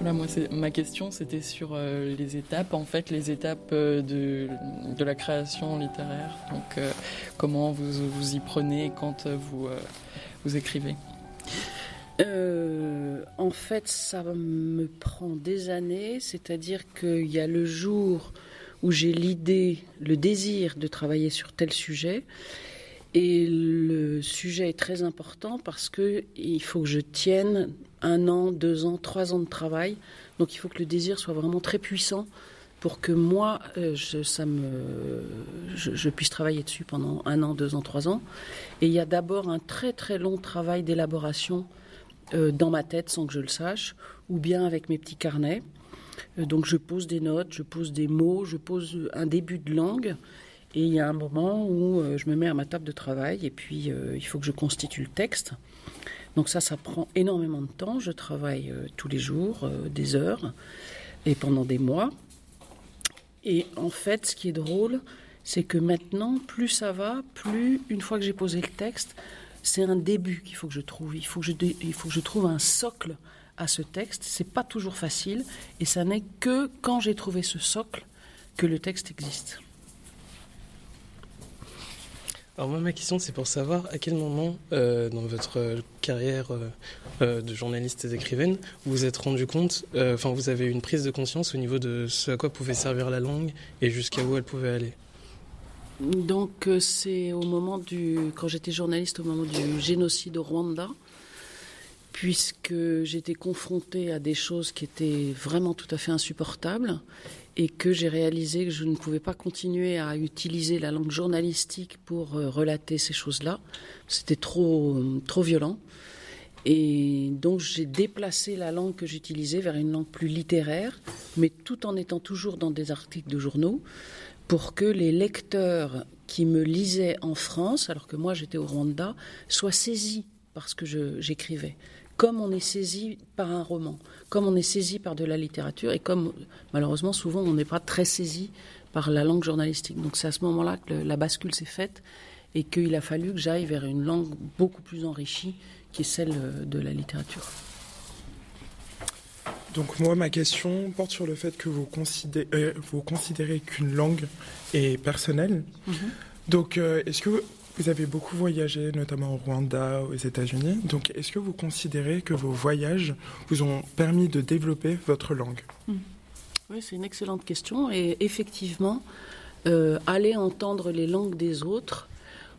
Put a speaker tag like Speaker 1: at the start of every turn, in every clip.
Speaker 1: moi, ma question, c'était sur euh, les étapes, en fait, les étapes euh, de, de, la création littéraire. Donc, euh, comment vous vous y prenez quand vous, vous écrivez?
Speaker 2: En fait, ça me prend des années, c'est-à-dire qu'il y a le jour où j'ai l'idée, le désir de travailler sur tel sujet. Et le sujet est très important parce que il faut que je tienne un an, deux ans, trois ans de travail. Donc il faut que le désir soit vraiment très puissant pour que moi, euh, je, ça me, je, puisse travailler dessus pendant un an, deux ans, trois ans. Et il y a d'abord un très très long travail d'élaboration euh, dans ma tête sans que je le sache, ou bien avec mes petits carnets. Euh, donc je pose des notes, je pose des mots, je pose un début de langue. Et il y a un moment où je me mets à ma table de travail et puis il faut que je constitue le texte. Donc ça, ça prend énormément de temps. Je travaille euh, tous les jours, euh, des heures, et pendant des mois. Et en fait, ce qui est drôle, c'est que maintenant, plus ça va, plus, une fois que j'ai posé le texte, c'est un début qu'il faut que je trouve. Il faut que je, trouve un socle à ce texte. C'est pas toujours facile, et ça n'est que quand j'ai trouvé ce socle que le texte existe.
Speaker 3: Alors moi, ma question, c'est pour savoir à quel moment euh, dans votre carrière euh, euh, de journaliste et d'écrivaine, vous vous êtes rendu compte, enfin vous avez une prise de conscience au niveau de ce à quoi pouvait servir la langue et jusqu'à où elle pouvait aller?
Speaker 2: Donc c'est au moment du, quand j'étais journaliste, au moment du génocide au Rwanda, puisque j'étais confrontée à des choses qui étaient vraiment tout à fait insupportables et que j'ai réalisé que je ne pouvais pas continuer à utiliser la langue journalistique pour euh, relater ces choses-là. C'était trop, trop violent. Et donc j'ai déplacé la langue que j'utilisais vers une langue plus littéraire, mais tout en étant toujours dans des articles de journaux, pour que les lecteurs qui me lisaient en France, alors que moi j'étais au Rwanda, soient saisis par ce que j'écrivais comme on est saisi par un roman, comme on est saisi par de la littérature, et comme malheureusement souvent on n'est pas très saisi par la langue journalistique. Donc c'est à ce moment-là que la bascule s'est faite et qu'il a fallu que j'aille vers une langue beaucoup plus enrichie qui est celle euh, de la littérature.
Speaker 4: Donc moi, ma question porte sur le fait que vous considérez, euh, vous considérez qu'une langue est personnelle. Mm-hmm. Donc euh, est-ce que vous avez beaucoup voyagé, notamment au Rwanda, aux États-Unis. Donc, est-ce que vous considérez que vos voyages vous ont permis de développer votre langue? Hmm.
Speaker 2: Oui, c'est une excellente question. Et effectivement, euh, aller entendre les langues des autres,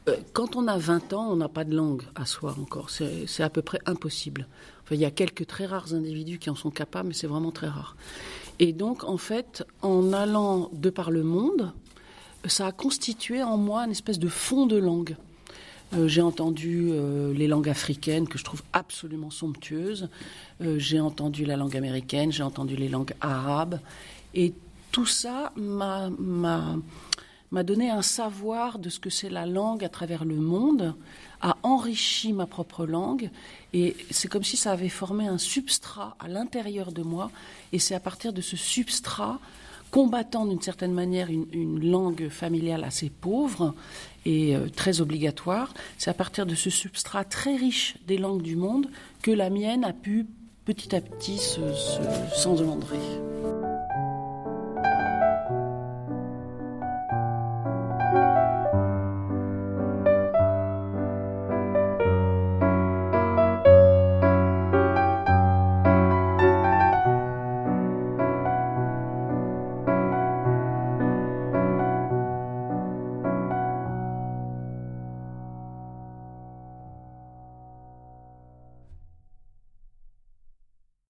Speaker 2: euh, quand on a 20 ans, on n'a pas de langue à soi encore. C'est à peu près impossible. Enfin, il y a quelques très rares individus qui en sont capables, mais c'est vraiment très rare. Et donc, en fait, en allant de par le monde, ça a constitué en moi une espèce de fond de langue. Euh, j'ai entendu euh, les langues africaines que je trouve absolument somptueuses. Euh, j'ai entendu la langue américaine, j'ai entendu les langues arabes. Et tout ça m'a, m'a donné un savoir de ce que c'est la langue à travers le monde, a enrichi ma propre langue. Et c'est comme si ça avait formé un substrat à l'intérieur de moi. Et c'est à partir de ce substrat combattant d'une certaine manière une, langue familiale assez pauvre et euh, très obligatoire, c'est à partir de ce substrat très riche des langues du monde que la mienne a pu petit à petit se, se.